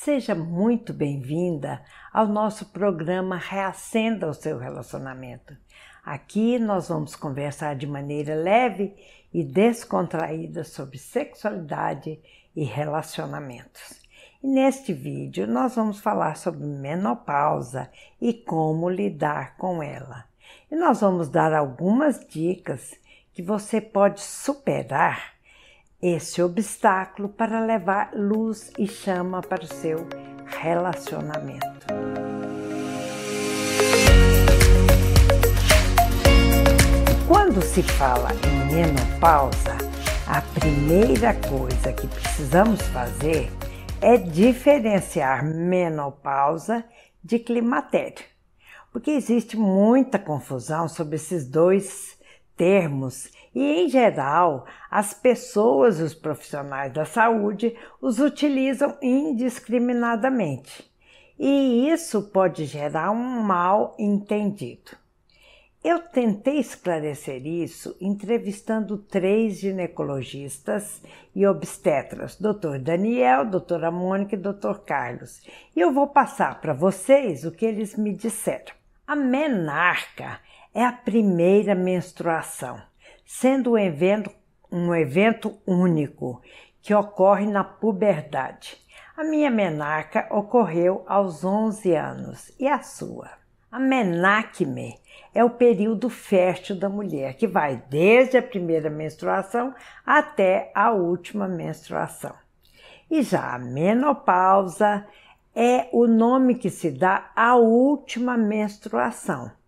Seja muito bem-vinda ao nosso programa Reacenda o seu relacionamento. Aqui nós vamos conversar de maneira leve e descontraída sobre sexualidade e relacionamentos. E neste vídeo nós vamos falar sobre menopausa e como lidar com ela. E nós vamos dar algumas dicas que você pode superar esse obstáculo para levar luz e chama para o seu relacionamento. Quando se fala em menopausa, a primeira coisa que precisamos fazer é diferenciar menopausa de climatério, porque existe muita confusão sobre esses dois termos e, em geral, as pessoas e os profissionais da saúde os utilizam indiscriminadamente. E isso pode gerar um mal entendido. Eu tentei esclarecer isso entrevistando três ginecologistas e obstetras, Dr. Daniel, doutora Mônica e Dr. Carlos. E eu vou passar para vocês o que eles me disseram. A menarca é a primeira menstruação, sendo um evento, um evento único que ocorre na puberdade. A minha menarca ocorreu aos 11 anos e a sua? A menacme é o período fértil da mulher, que vai desde a primeira menstruação até a última menstruação. E já a menopausa é o nome que se dá à última menstruação,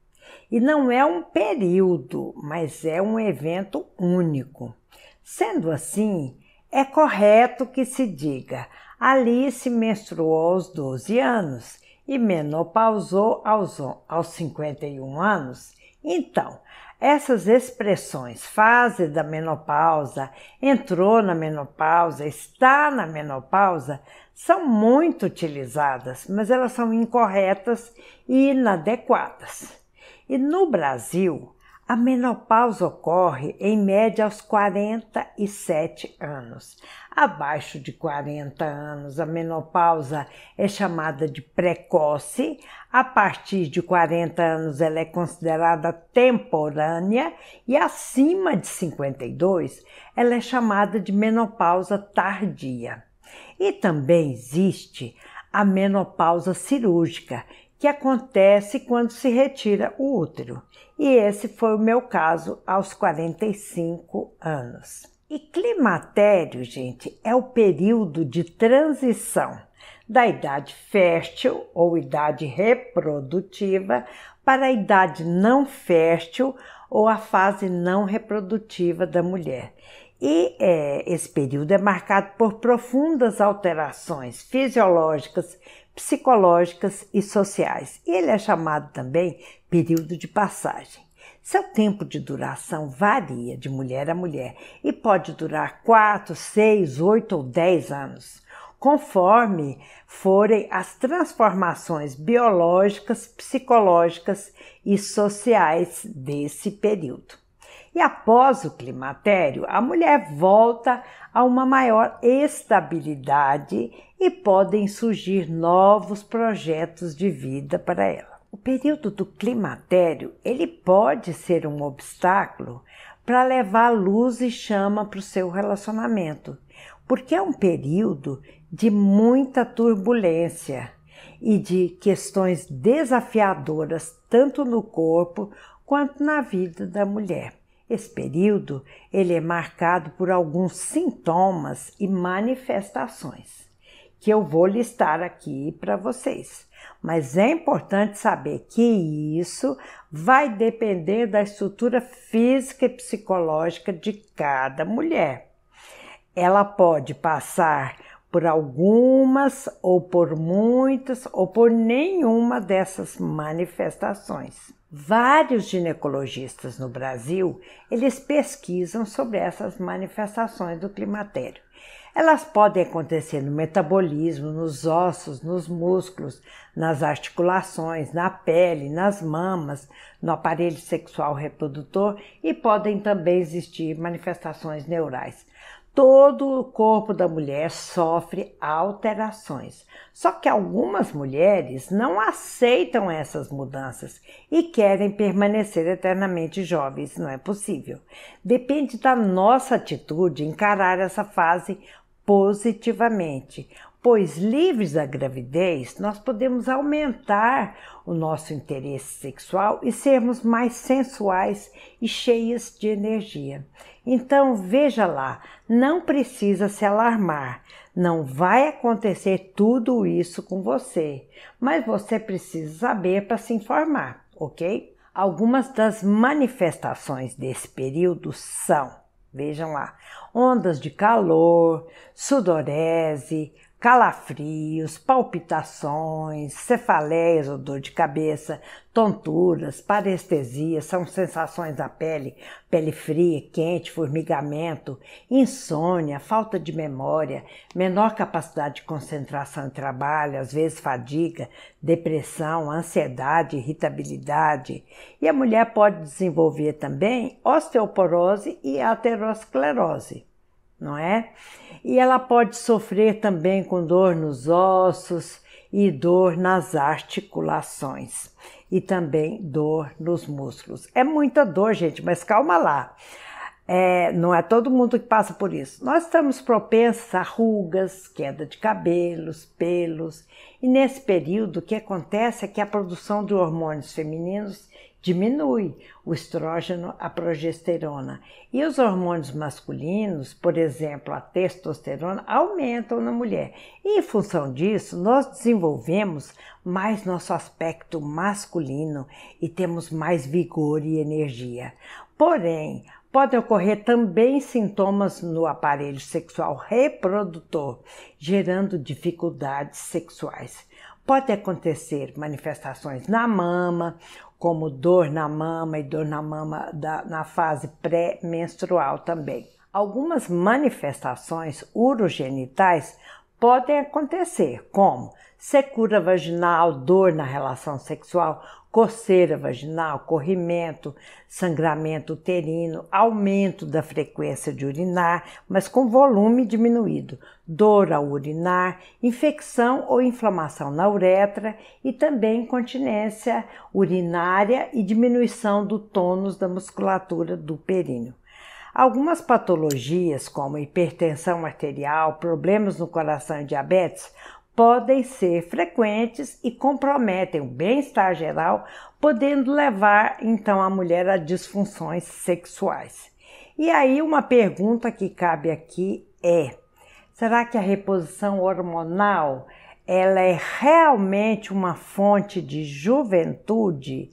e não é um período, mas é um evento único. Sendo assim, é correto que se diga Alice menstruou aos 12 anos e menopausou aos, aos 51 anos. Então, essas expressões, fase da menopausa, entrou na menopausa, está na menopausa, são muito utilizadas, mas elas são incorretas e inadequadas. E no Brasil, a menopausa ocorre em média aos 47 anos. Abaixo de 40 anos, a menopausa é chamada de precoce. A partir de 40 anos, ela é considerada temporânea e acima de 52, ela é chamada de menopausa tardia. E também existe a menopausa cirúrgica, que acontece quando se retira o útero. E esse foi o meu caso aos 45 anos. E climatério, gente, é o período de transição da idade fértil ou idade reprodutiva para a idade não fértil ou a fase não reprodutiva da mulher. E é, esse período é marcado por profundas alterações fisiológicas, psicológicas e sociais. Ele é chamado também período de passagem. Seu tempo de duração varia de mulher a mulher e pode durar 4, 6, 8 ou 10 anos, conforme forem as transformações biológicas, psicológicas e sociais desse período. E após o climatério, a mulher volta a uma maior estabilidade e podem surgir novos projetos de vida para ela. O período do climatério, ele pode ser um obstáculo para levar luz e chama para o seu relacionamento, porque é um período de muita turbulência e de questões desafiadoras tanto no corpo quanto na vida da mulher. Esse período ele é marcado por alguns sintomas e manifestações que eu vou listar aqui para vocês. Mas é importante saber que isso vai depender da estrutura física e psicológica de cada mulher. Ela pode passar por algumas ou por muitas ou por nenhuma dessas manifestações. Vários ginecologistas no Brasil, eles pesquisam sobre essas manifestações do climatério. Elas podem acontecer no metabolismo, nos ossos, nos músculos, nas articulações, na pele, nas mamas, no aparelho sexual reprodutor e podem também existir manifestações neurais. Todo o corpo da mulher sofre alterações. Só que algumas mulheres não aceitam essas mudanças e querem permanecer eternamente jovens. Não é possível. Depende da nossa atitude encarar essa fase positivamente, pois livres da gravidez, nós podemos aumentar o nosso interesse sexual e sermos mais sensuais e cheias de energia. Então, veja lá, não precisa se alarmar. Não vai acontecer tudo isso com você, mas você precisa saber para se informar, ok? Algumas das manifestações desse período são, vejam lá, ondas de calor, sudorese, calafrios, palpitações, cefaleias ou dor de cabeça, tonturas, parestesia, são sensações da pele, pele fria, quente, formigamento, insônia, falta de memória, menor capacidade de concentração e trabalho, às vezes fadiga, depressão, ansiedade, irritabilidade. E a mulher pode desenvolver também osteoporose e aterosclerose não é? E ela pode sofrer também com dor nos ossos e dor nas articulações e também dor nos músculos. É muita dor, gente, mas calma lá. É, não é todo mundo que passa por isso. Nós estamos propensos a rugas, queda de cabelos, pelos, e nesse período o que acontece é que a produção de hormônios femininos diminui o estrógeno, a progesterona. E os hormônios masculinos, por exemplo, a testosterona, aumentam na mulher. E em função disso, nós desenvolvemos mais nosso aspecto masculino e temos mais vigor e energia. Porém, Podem ocorrer também sintomas no aparelho sexual reprodutor, gerando dificuldades sexuais. Pode acontecer manifestações na mama, como dor na mama e dor na mama da, na fase pré-menstrual também. Algumas manifestações urogenitais podem acontecer, como secura vaginal, dor na relação sexual, coceira vaginal, corrimento, sangramento uterino, aumento da frequência de urinar, mas com volume diminuído, dor ao urinar, infecção ou inflamação na uretra e também incontinência urinária e diminuição do tônus da musculatura do períneo. Algumas patologias, como hipertensão arterial, problemas no coração e diabetes, podem ser frequentes e comprometem o bem-estar geral, podendo levar então a mulher a disfunções sexuais. E aí uma pergunta que cabe aqui é: será que a reposição hormonal ela é realmente uma fonte de juventude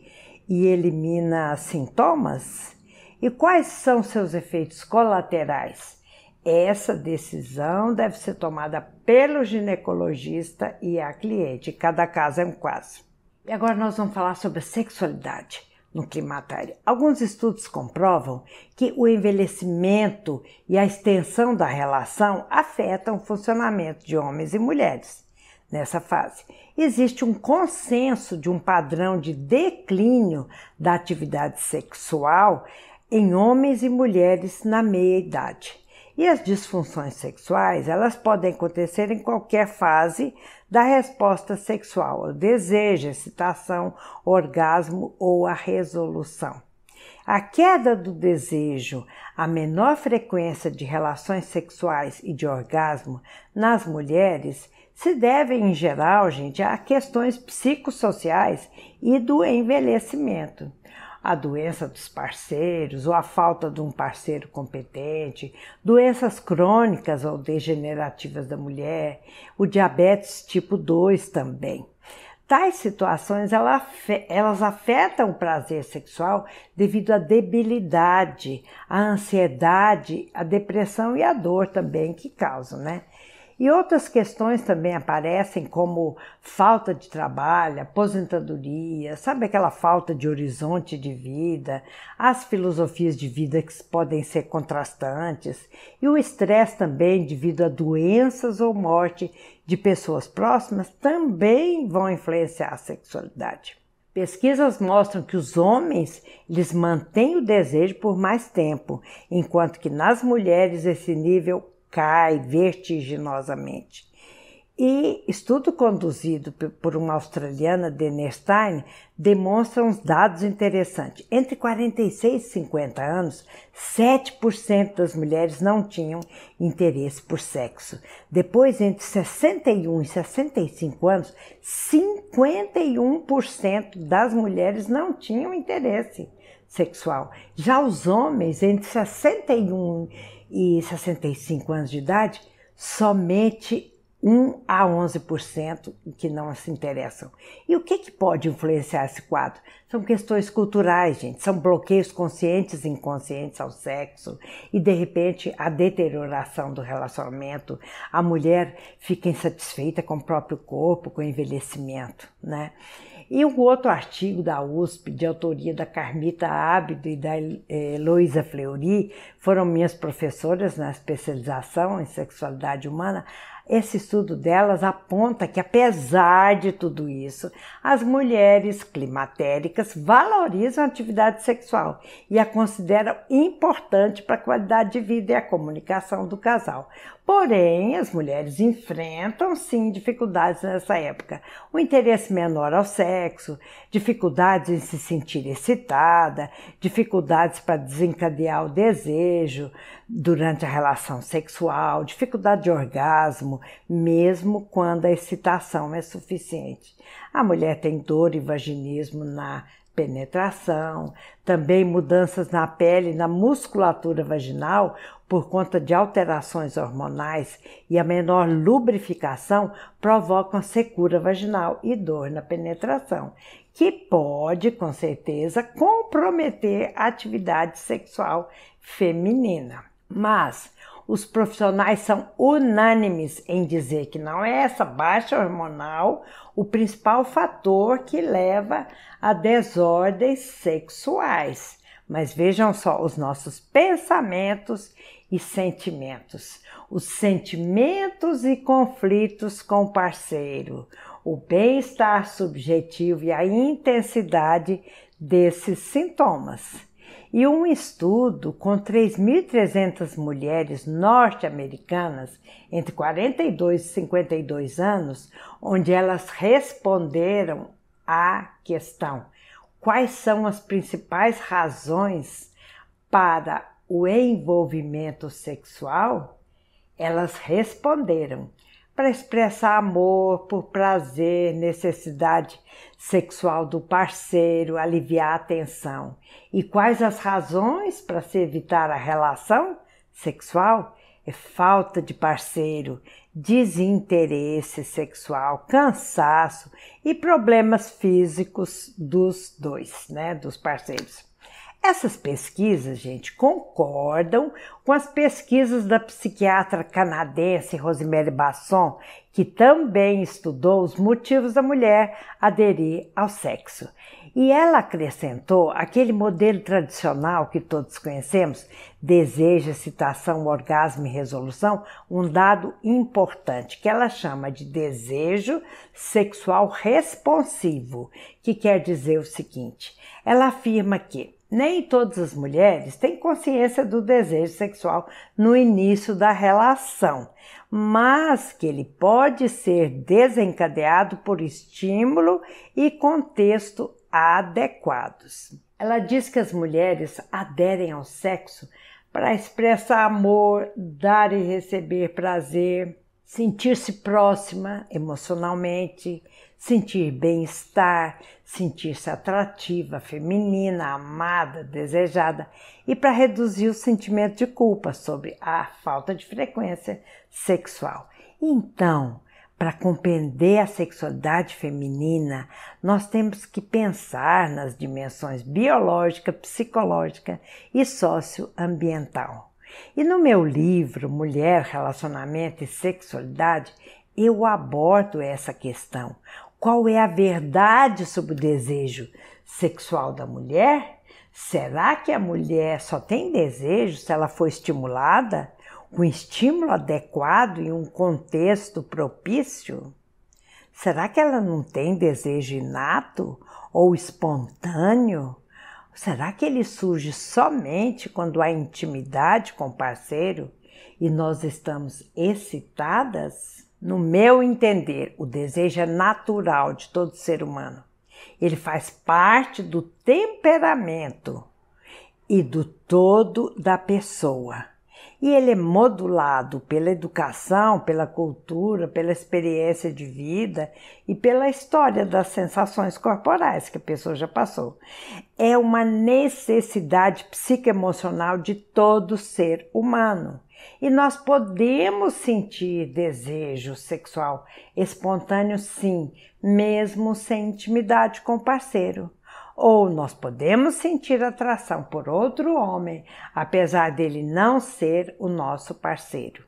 e elimina sintomas? E quais são seus efeitos colaterais? Essa decisão deve ser tomada pelo ginecologista e a cliente. Cada caso é um caso. E agora nós vamos falar sobre a sexualidade no climatério. Alguns estudos comprovam que o envelhecimento e a extensão da relação afetam o funcionamento de homens e mulheres nessa fase. Existe um consenso de um padrão de declínio da atividade sexual em homens e mulheres na meia idade. E as disfunções sexuais, elas podem acontecer em qualquer fase da resposta sexual, desejo, excitação, orgasmo ou a resolução. A queda do desejo, a menor frequência de relações sexuais e de orgasmo nas mulheres se deve, em geral, gente, a questões psicossociais e do envelhecimento a doença dos parceiros ou a falta de um parceiro competente, doenças crônicas ou degenerativas da mulher, o diabetes tipo 2 também. Tais situações elas afetam o prazer sexual devido à debilidade, à ansiedade, à depressão e à dor também que causam, né? E outras questões também aparecem, como falta de trabalho, aposentadoria, sabe aquela falta de horizonte de vida, as filosofias de vida que podem ser contrastantes, e o estresse também devido a doenças ou morte de pessoas próximas também vão influenciar a sexualidade. Pesquisas mostram que os homens eles mantêm o desejo por mais tempo, enquanto que nas mulheres esse nível cai vertiginosamente. E estudo conduzido por uma australiana, Dene Stein, demonstra uns dados interessantes. Entre 46 e 50 anos, 7% das mulheres não tinham interesse por sexo. Depois, entre 61 e 65 anos, 51% das mulheres não tinham interesse sexual. Já os homens, entre 61 e 65 anos de idade, somente 1 a 11% que não se interessam. E o que, que pode influenciar esse quadro? São questões culturais, gente, são bloqueios conscientes e inconscientes ao sexo, e de repente a deterioração do relacionamento, a mulher fica insatisfeita com o próprio corpo, com o envelhecimento, né? E um outro artigo da USP, de autoria da Carmita Ábido e da Heloísa Fleury, foram minhas professoras na especialização em sexualidade humana, esse estudo delas aponta que, apesar de tudo isso, as mulheres climatéricas valorizam a atividade sexual e a consideram importante para a qualidade de vida e a comunicação do casal. Porém, as mulheres enfrentam sim dificuldades nessa época. O interesse menor ao sexo, dificuldades em se sentir excitada, dificuldades para desencadear o desejo durante a relação sexual, dificuldade de orgasmo, mesmo quando a excitação é suficiente. A mulher tem dor e vaginismo na penetração, também mudanças na pele e na musculatura vaginal por conta de alterações hormonais e a menor lubrificação provocam secura vaginal e dor na penetração, que pode, com certeza, comprometer a atividade sexual feminina. Mas os profissionais são unânimes em dizer que não é essa baixa hormonal o principal fator que leva a desordens sexuais. Mas vejam só os nossos pensamentos e sentimentos, os sentimentos e conflitos com o parceiro, o bem-estar subjetivo e a intensidade desses sintomas. E um estudo com 3.300 mulheres norte-americanas entre 42 e 52 anos, onde elas responderam à questão: quais são as principais razões para o envolvimento sexual? Elas responderam para expressar amor, por prazer, necessidade sexual do parceiro, aliviar a tensão. E quais as razões para se evitar a relação sexual? É falta de parceiro, desinteresse sexual, cansaço e problemas físicos dos dois, né, dos parceiros. Essas pesquisas, gente, concordam com as pesquisas da psiquiatra canadense Rosemary Basson, que também estudou os motivos da mulher aderir ao sexo. E ela acrescentou aquele modelo tradicional que todos conhecemos, desejo, excitação, orgasmo e resolução, um dado importante que ela chama de desejo sexual responsivo, que quer dizer o seguinte: ela afirma que nem todas as mulheres têm consciência do desejo sexual no início da relação, mas que ele pode ser desencadeado por estímulo e contexto adequados. Ela diz que as mulheres aderem ao sexo para expressar amor, dar e receber prazer, sentir-se próxima emocionalmente, sentir bem-estar, sentir-se atrativa, feminina, amada, desejada e para reduzir o sentimento de culpa sobre a falta de frequência sexual. Então, para compreender a sexualidade feminina, nós temos que pensar nas dimensões biológica, psicológica e socioambiental. E no meu livro Mulher, Relacionamento e Sexualidade, eu abordo essa questão, qual é a verdade sobre o desejo sexual da mulher? Será que a mulher só tem desejo se ela for estimulada com estímulo adequado e um contexto propício? Será que ela não tem desejo inato ou espontâneo? Será que ele surge somente quando há intimidade com o parceiro e nós estamos excitadas? No meu entender, o desejo é natural de todo ser humano. Ele faz parte do temperamento e do todo da pessoa. E ele é modulado pela educação, pela cultura, pela experiência de vida e pela história das sensações corporais que a pessoa já passou. É uma necessidade psicoemocional de todo ser humano. E nós podemos sentir desejo sexual espontâneo, sim, mesmo sem intimidade com o parceiro. Ou nós podemos sentir atração por outro homem, apesar dele não ser o nosso parceiro.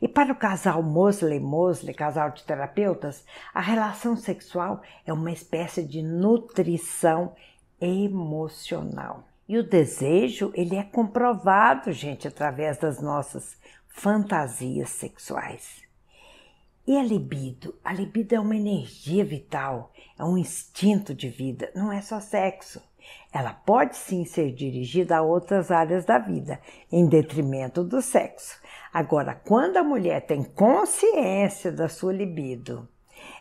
E para o casal Mosley-Mosley, casal de terapeutas, a relação sexual é uma espécie de nutrição emocional. E o desejo, ele é comprovado, gente, através das nossas fantasias sexuais. E a libido? A libido é uma energia vital, é um instinto de vida, não é só sexo. Ela pode sim ser dirigida a outras áreas da vida, em detrimento do sexo. Agora, quando a mulher tem consciência da sua libido,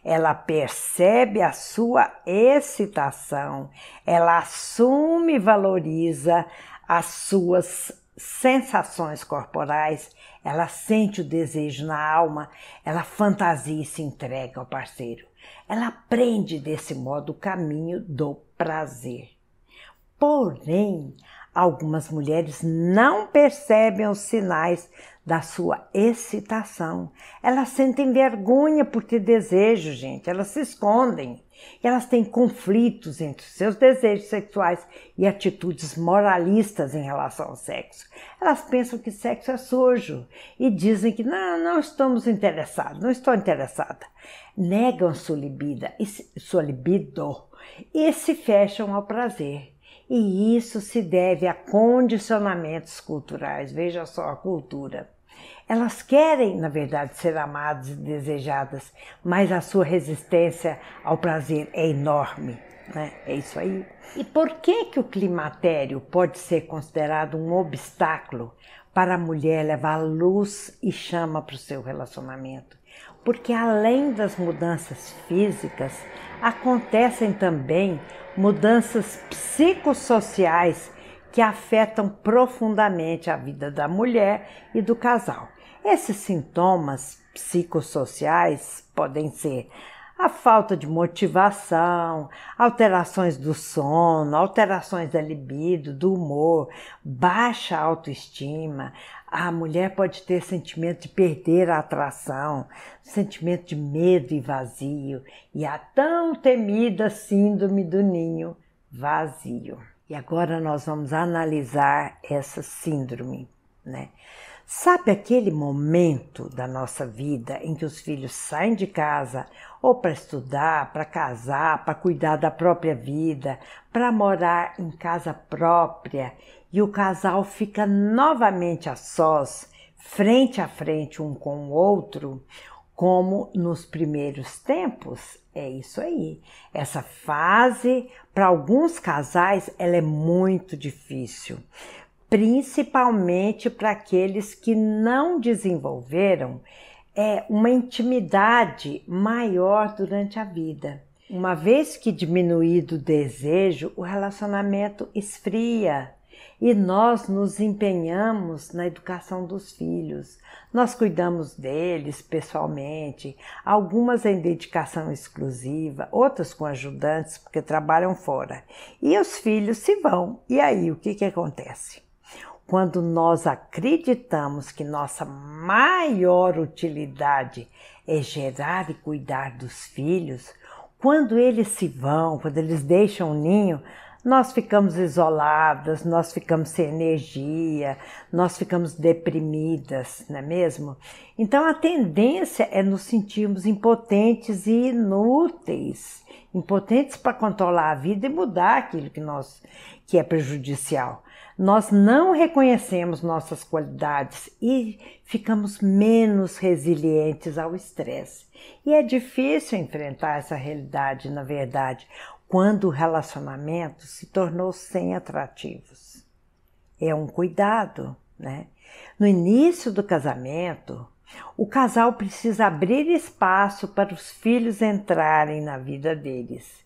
ela percebe a sua excitação, ela assume e valoriza as suas sensações corporais, ela sente o desejo na alma, ela fantasia e se entrega ao parceiro. Ela aprende desse modo o caminho do prazer. Porém, algumas mulheres não percebem os sinais da sua excitação. Elas sentem vergonha por ter desejo, gente. Elas se escondem. Elas têm conflitos entre seus desejos sexuais e atitudes moralistas em relação ao sexo. Elas pensam que sexo é sujo e dizem que não, não estamos interessados, não estou interessada. Negam sua libido, sua libido e se fecham ao prazer. E isso se deve a condicionamentos culturais. Veja só a cultura. Elas querem, na verdade, ser amadas e desejadas, mas a sua resistência ao prazer é enorme. Né? É isso aí. E por que, que o climatério pode ser considerado um obstáculo para a mulher levar luz e chama para o seu relacionamento? Porque além das mudanças físicas, acontecem também mudanças psicossociais que afetam profundamente a vida da mulher e do casal. Esses sintomas psicossociais podem ser a falta de motivação, alterações do sono, alterações da libido, do humor, baixa autoestima. A mulher pode ter sentimento de perder a atração, sentimento de medo e vazio, e a tão temida síndrome do ninho vazio. E agora nós vamos analisar essa síndrome, né? Sabe aquele momento da nossa vida em que os filhos saem de casa ou para estudar, para casar, para cuidar da própria vida, para morar em casa própria e o casal fica novamente a sós, frente a frente um com o outro, como nos primeiros tempos? É isso aí. Essa fase, para alguns casais, ela é muito difícil principalmente para aqueles que não desenvolveram é, uma intimidade maior durante a vida. Uma vez que diminuído o desejo, o relacionamento esfria e nós nos empenhamos na educação dos filhos. Nós cuidamos deles pessoalmente, algumas em dedicação exclusiva, outras com ajudantes porque trabalham fora. E os filhos se vão. E aí o que, que acontece? Quando nós acreditamos que nossa maior utilidade é gerar e cuidar dos filhos, quando eles se vão, quando eles deixam o ninho, nós ficamos isoladas, nós ficamos sem energia, nós ficamos deprimidas, não é mesmo? Então a tendência é nos sentirmos impotentes e inúteis, impotentes para controlar a vida e mudar aquilo que nós que é prejudicial nós não reconhecemos nossas qualidades e ficamos menos resilientes ao estresse. E é difícil enfrentar essa realidade, na verdade, quando o relacionamento se tornou sem atrativos. É um cuidado, né? No início do casamento, o casal precisa abrir espaço para os filhos entrarem na vida deles.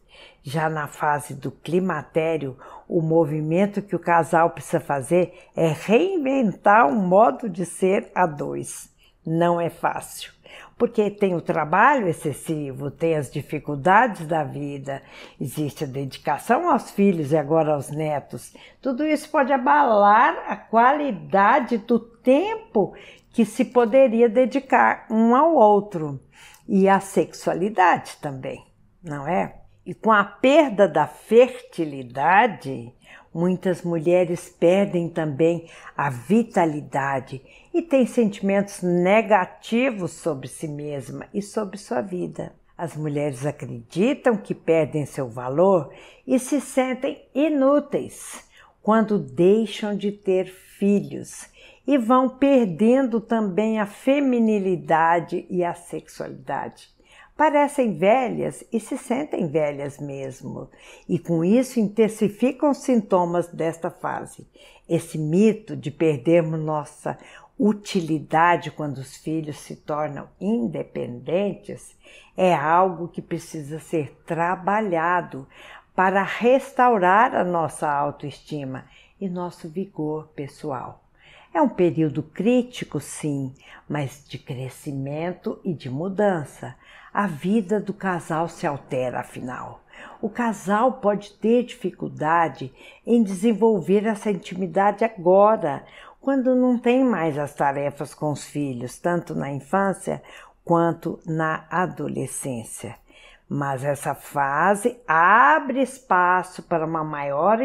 Já na fase do climatério, o movimento que o casal precisa fazer é reinventar um modo de ser a dois. Não é fácil, porque tem o trabalho excessivo, tem as dificuldades da vida, existe a dedicação aos filhos e agora aos netos. Tudo isso pode abalar a qualidade do tempo que se poderia dedicar um ao outro e a sexualidade também, não é? E com a perda da fertilidade, muitas mulheres perdem também a vitalidade e têm sentimentos negativos sobre si mesma e sobre sua vida. As mulheres acreditam que perdem seu valor e se sentem inúteis quando deixam de ter filhos e vão perdendo também a feminilidade e a sexualidade parecem velhas e se sentem velhas mesmo, e com isso intensificam os sintomas desta fase. Esse mito de perdermos nossa utilidade quando os filhos se tornam independentes é algo que precisa ser trabalhado para restaurar a nossa autoestima e nosso vigor pessoal. É um período crítico, sim, mas de crescimento e de mudança. A vida do casal se altera, afinal. O casal pode ter dificuldade em desenvolver essa intimidade agora, quando não tem mais as tarefas com os filhos, tanto na infância quanto na adolescência. Mas essa fase abre espaço para uma maior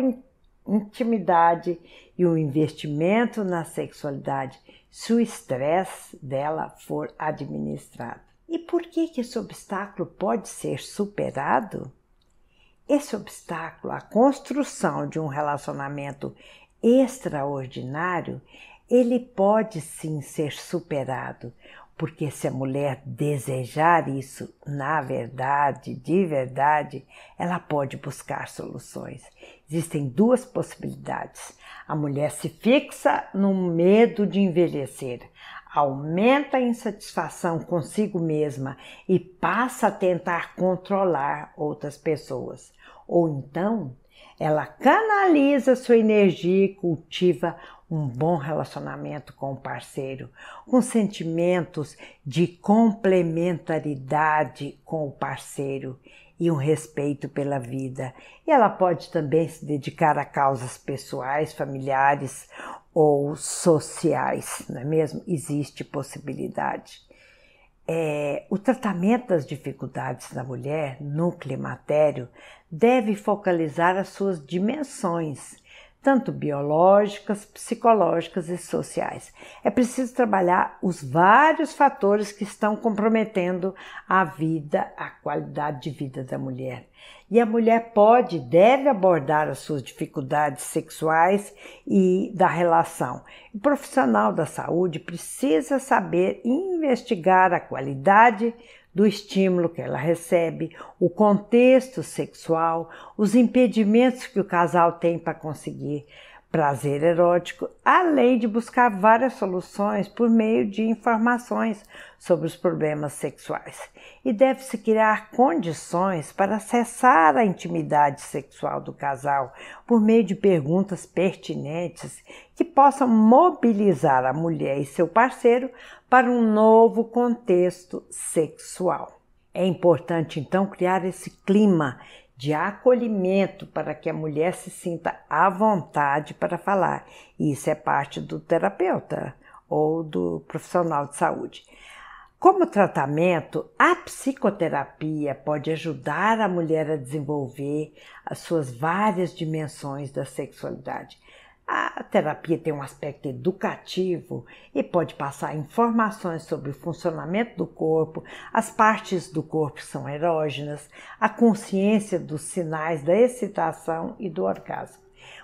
intimidade e o investimento na sexualidade se o estresse dela for administrado. E por que, que esse obstáculo pode ser superado? Esse obstáculo, a construção de um relacionamento extraordinário, ele pode sim ser superado, porque se a mulher desejar isso na verdade, de verdade, ela pode buscar soluções. Existem duas possibilidades. A mulher se fixa no medo de envelhecer aumenta a insatisfação consigo mesma e passa a tentar controlar outras pessoas. Ou então, ela canaliza sua energia e cultiva um bom relacionamento com o parceiro, com sentimentos de complementaridade com o parceiro e um respeito pela vida. E ela pode também se dedicar a causas pessoais, familiares ou sociais, não é mesmo? Existe possibilidade. É, o tratamento das dificuldades da mulher no climatério deve focalizar as suas dimensões tanto biológicas, psicológicas e sociais. É preciso trabalhar os vários fatores que estão comprometendo a vida, a qualidade de vida da mulher. E a mulher pode e deve abordar as suas dificuldades sexuais e da relação. O profissional da saúde precisa saber investigar a qualidade do estímulo que ela recebe, o contexto sexual, os impedimentos que o casal tem para conseguir prazer erótico, além de buscar várias soluções por meio de informações sobre os problemas sexuais. E deve-se criar condições para acessar a intimidade sexual do casal por meio de perguntas pertinentes que possam mobilizar a mulher e seu parceiro para um novo contexto sexual. É importante então criar esse clima de acolhimento para que a mulher se sinta à vontade para falar. E isso é parte do terapeuta ou do profissional de saúde. Como tratamento, a psicoterapia pode ajudar a mulher a desenvolver as suas várias dimensões da sexualidade. A terapia tem um aspecto educativo e pode passar informações sobre o funcionamento do corpo, as partes do corpo são erógenas, a consciência dos sinais da excitação e do orgasmo.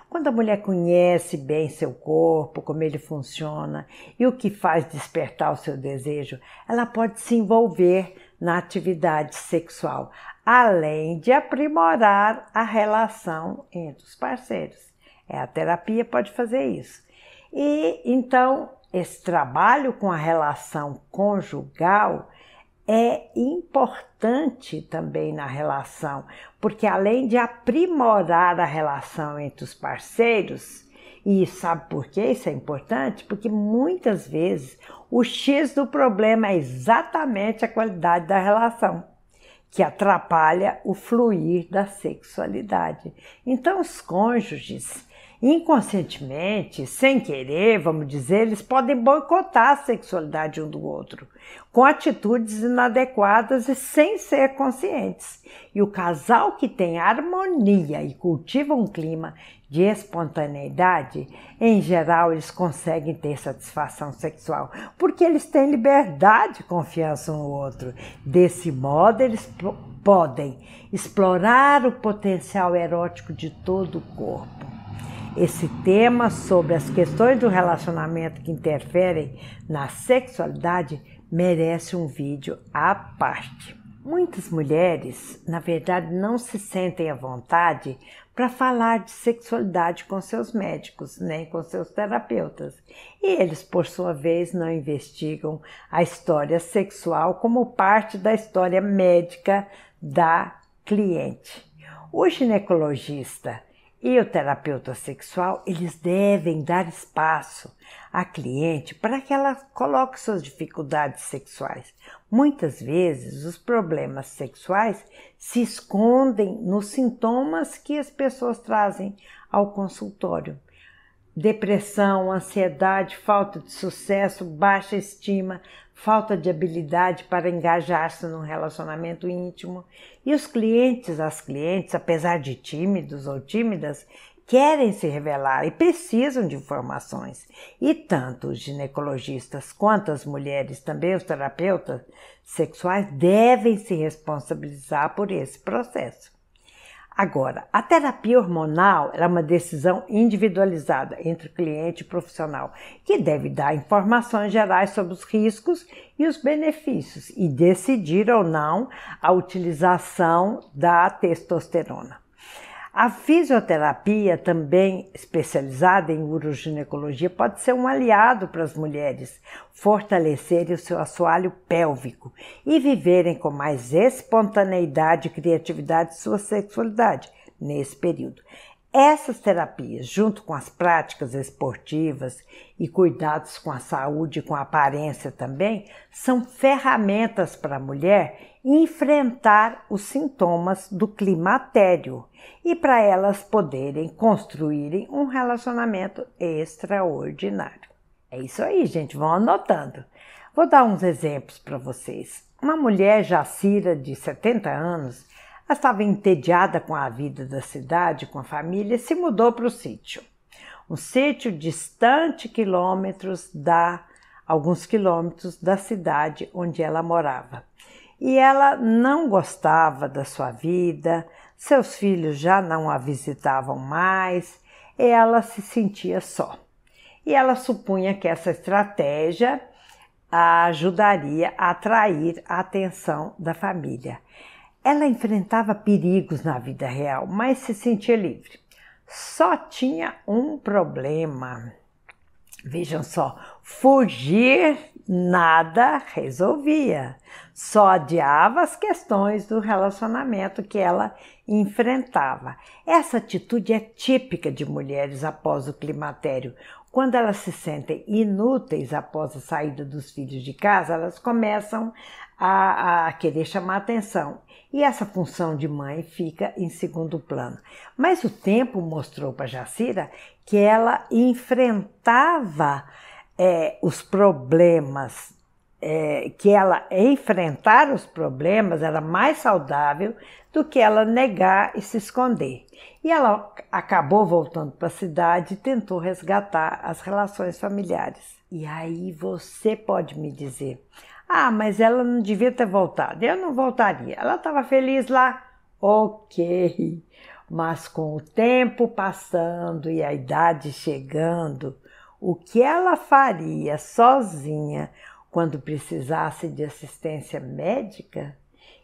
Quando a mulher conhece bem seu corpo, como ele funciona e o que faz despertar o seu desejo, ela pode se envolver na atividade sexual, além de aprimorar a relação entre os parceiros. É, a terapia pode fazer isso. E então, esse trabalho com a relação conjugal é importante também na relação, porque além de aprimorar a relação entre os parceiros, e sabe por que isso é importante? Porque muitas vezes o X do problema é exatamente a qualidade da relação, que atrapalha o fluir da sexualidade. Então, os cônjuges Inconscientemente, sem querer, vamos dizer, eles podem boicotar a sexualidade um do outro, com atitudes inadequadas e sem ser conscientes. E o casal que tem harmonia e cultiva um clima de espontaneidade, em geral eles conseguem ter satisfação sexual, porque eles têm liberdade e confiança um no outro. Desse modo, eles podem explorar o potencial erótico de todo o corpo esse tema sobre as questões do relacionamento que interferem na sexualidade merece um vídeo à parte. Muitas mulheres, na verdade, não se sentem à vontade para falar de sexualidade com seus médicos, nem com seus terapeutas. E eles, por sua vez, não investigam a história sexual como parte da história médica da cliente. O ginecologista e o terapeuta sexual, eles devem dar espaço à cliente para que ela coloque suas dificuldades sexuais. Muitas vezes, os problemas sexuais se escondem nos sintomas que as pessoas trazem ao consultório. Depressão, ansiedade, falta de sucesso, baixa estima, falta de habilidade para engajar-se num relacionamento íntimo. E os clientes, as clientes, apesar de tímidos ou tímidas, querem se revelar e precisam de informações. E tanto os ginecologistas quanto as mulheres, também os terapeutas sexuais, devem se responsabilizar por esse processo. Agora, a terapia hormonal é uma decisão individualizada entre cliente e profissional, que deve dar informações gerais sobre os riscos e os benefícios e decidir ou não a utilização da testosterona. A fisioterapia, também especializada em uroginecologia, pode ser um aliado para as mulheres fortalecerem o seu assoalho pélvico e viverem com mais espontaneidade e criatividade sua sexualidade nesse período. Essas terapias, junto com as práticas esportivas e cuidados com a saúde e com a aparência também, são ferramentas para a mulher enfrentar os sintomas do climatério e para elas poderem construírem um relacionamento extraordinário. É isso aí, gente, vão anotando. Vou dar uns exemplos para vocês. Uma mulher jacira de 70 anos, estava entediada com a vida da cidade, com a família, e se mudou para o sítio. Um sítio distante quilômetros da alguns quilômetros da cidade onde ela morava. E ela não gostava da sua vida, seus filhos já não a visitavam mais, ela se sentia só. E ela supunha que essa estratégia a ajudaria a atrair a atenção da família. Ela enfrentava perigos na vida real, mas se sentia livre. Só tinha um problema. Vejam só, fugir nada resolvia, só adiava as questões do relacionamento que ela enfrentava. Essa atitude é típica de mulheres após o climatério. Quando elas se sentem inúteis após a saída dos filhos de casa, elas começam a, a querer chamar atenção e essa função de mãe fica em segundo plano. Mas o tempo mostrou para Jacira que ela enfrentava é, os problemas, é, que ela enfrentar os problemas era mais saudável do que ela negar e se esconder. E ela acabou voltando para a cidade e tentou resgatar as relações familiares. E aí você pode me dizer: ah, mas ela não devia ter voltado. Eu não voltaria. Ela estava feliz lá. Ok. Mas com o tempo passando e a idade chegando, o que ela faria sozinha quando precisasse de assistência médica?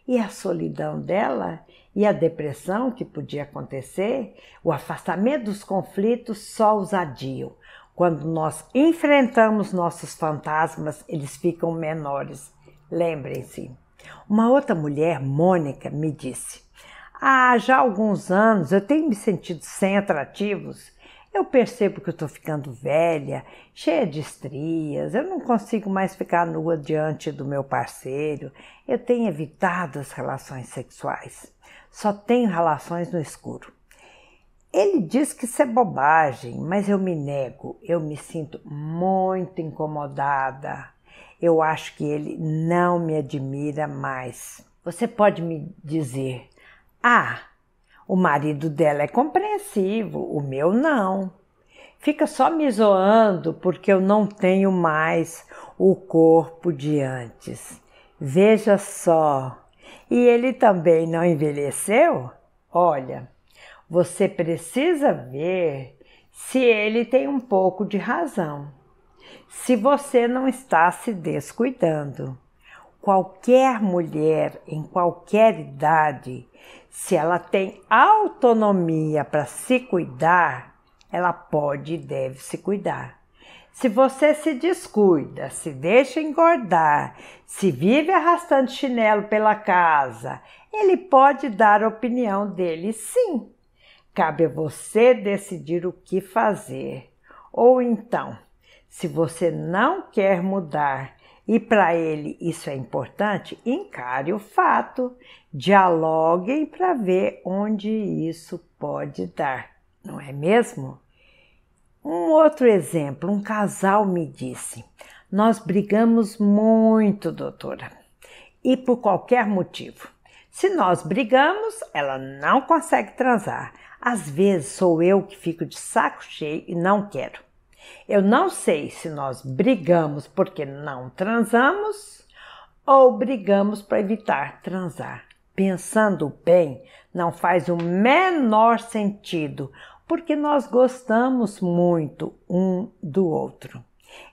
E a solidão dela e a depressão que podia acontecer, o afastamento dos conflitos só os adiam. Quando nós enfrentamos nossos fantasmas, eles ficam menores. Lembrem-se. Uma outra mulher, Mônica, me disse: há já alguns anos eu tenho me sentido sem atrativos. Eu percebo que eu estou ficando velha, cheia de estrias, eu não consigo mais ficar nua diante do meu parceiro, eu tenho evitado as relações sexuais, só tenho relações no escuro. Ele diz que isso é bobagem, mas eu me nego, eu me sinto muito incomodada. Eu acho que ele não me admira mais. Você pode me dizer, ah, o marido dela é compreensivo, o meu não. Fica só me zoando porque eu não tenho mais o corpo de antes. Veja só. E ele também não envelheceu? Olha, você precisa ver se ele tem um pouco de razão. Se você não está se descuidando. Qualquer mulher em qualquer idade se ela tem autonomia para se cuidar, ela pode e deve se cuidar. Se você se descuida, se deixa engordar, se vive arrastando chinelo pela casa, ele pode dar a opinião dele sim. Cabe a você decidir o que fazer. Ou então, se você não quer mudar e para ele isso é importante, encare o fato, dialoguem para ver onde isso pode dar, não é mesmo? Um outro exemplo, um casal me disse: Nós brigamos muito, doutora, e por qualquer motivo. Se nós brigamos, ela não consegue transar. Às vezes sou eu que fico de saco cheio e não quero. Eu não sei se nós brigamos porque não transamos ou brigamos para evitar transar. Pensando bem, não faz o menor sentido, porque nós gostamos muito um do outro.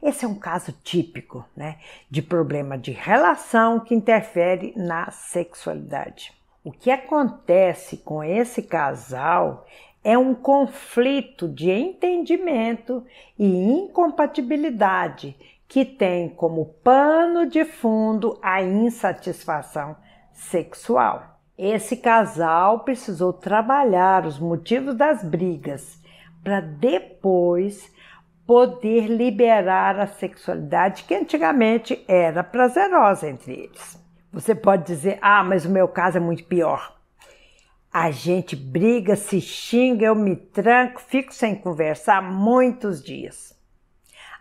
Esse é um caso típico né, de problema de relação que interfere na sexualidade. O que acontece com esse casal é um conflito de entendimento e incompatibilidade que tem como pano de fundo a insatisfação sexual. Esse casal precisou trabalhar os motivos das brigas para depois poder liberar a sexualidade que antigamente era prazerosa entre eles. Você pode dizer: "Ah, mas o meu caso é muito pior". A gente briga, se xinga, eu me tranco, fico sem conversar muitos dias.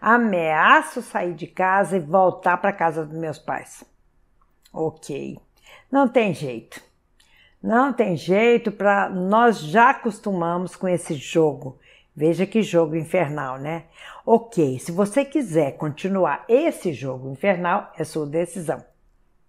Ameaço sair de casa e voltar para casa dos meus pais. Ok, não tem jeito. Não tem jeito para nós já acostumamos com esse jogo. Veja que jogo infernal, né? Ok, se você quiser continuar esse jogo infernal, é sua decisão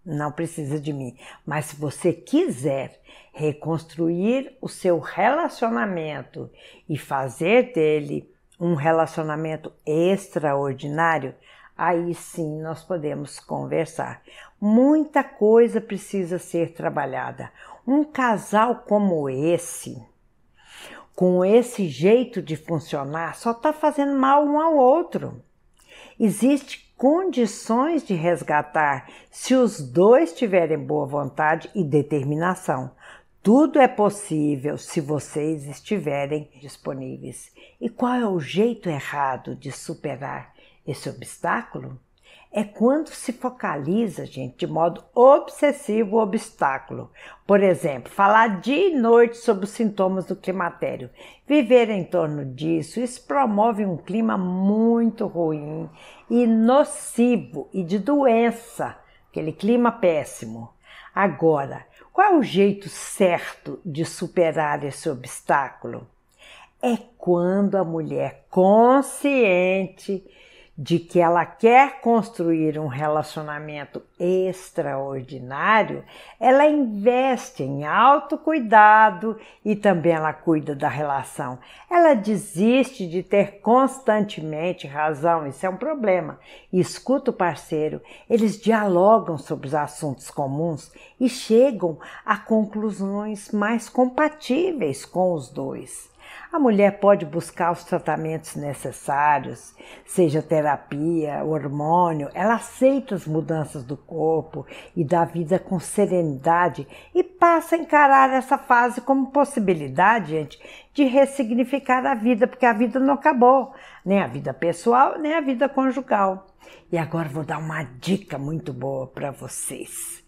não precisa de mim. Mas se você quiser reconstruir o seu relacionamento e fazer dele um relacionamento extraordinário, aí sim nós podemos conversar. Muita coisa precisa ser trabalhada. Um casal como esse, com esse jeito de funcionar, só está fazendo mal um ao outro. Existe condições de resgatar se os dois tiverem boa vontade e determinação. Tudo é possível se vocês estiverem disponíveis. E qual é o jeito errado de superar esse obstáculo? é quando se focaliza, gente, de modo obsessivo o obstáculo. Por exemplo, falar dia e noite sobre os sintomas do climatério. Viver em torno disso, isso promove um clima muito ruim e nocivo e de doença, aquele clima péssimo. Agora, qual é o jeito certo de superar esse obstáculo? É quando a mulher consciente de que ela quer construir um relacionamento extraordinário, ela investe em autocuidado e também ela cuida da relação. Ela desiste de ter constantemente razão, isso é um problema. escuta o parceiro, eles dialogam sobre os assuntos comuns e chegam a conclusões mais compatíveis com os dois. A mulher pode buscar os tratamentos necessários, seja terapia, hormônio, ela aceita as mudanças do corpo e da vida com serenidade e passa a encarar essa fase como possibilidade, gente, de ressignificar a vida, porque a vida não acabou, nem a vida pessoal, nem a vida conjugal. E agora vou dar uma dica muito boa para vocês.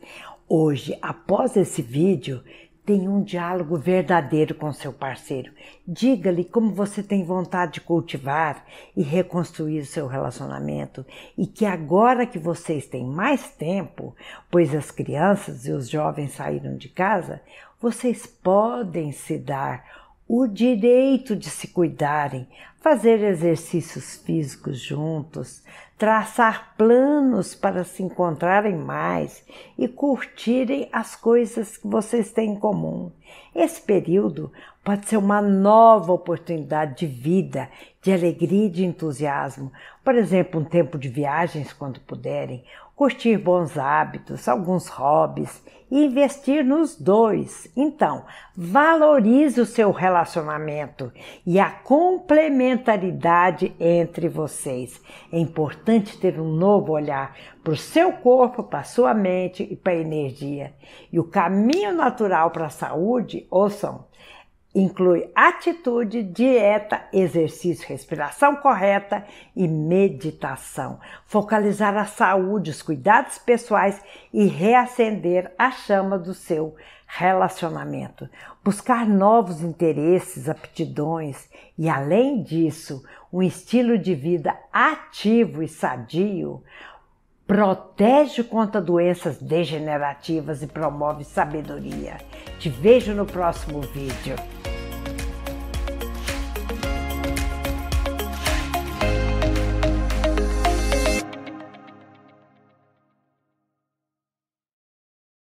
Hoje, após esse vídeo, Tenha um diálogo verdadeiro com seu parceiro. Diga-lhe como você tem vontade de cultivar e reconstruir o seu relacionamento e que agora que vocês têm mais tempo, pois as crianças e os jovens saíram de casa, vocês podem se dar o direito de se cuidarem, fazer exercícios físicos juntos, traçar planos para se encontrarem mais e curtirem as coisas que vocês têm em comum. Esse período pode ser uma nova oportunidade de vida, de alegria e de entusiasmo. Por exemplo, um tempo de viagens quando puderem, curtir bons hábitos, alguns hobbies e investir nos dois. Então, valorize o seu relacionamento e a complementaridade entre vocês. É importante ter um novo olhar para o seu corpo, para a sua mente e para a energia. E o caminho natural para a saúde, ouçam, Inclui atitude, dieta, exercício, respiração correta e meditação. Focalizar a saúde, os cuidados pessoais e reacender a chama do seu relacionamento. Buscar novos interesses, aptidões e, além disso, um estilo de vida ativo e sadio protege contra doenças degenerativas e promove sabedoria. Te vejo no próximo vídeo.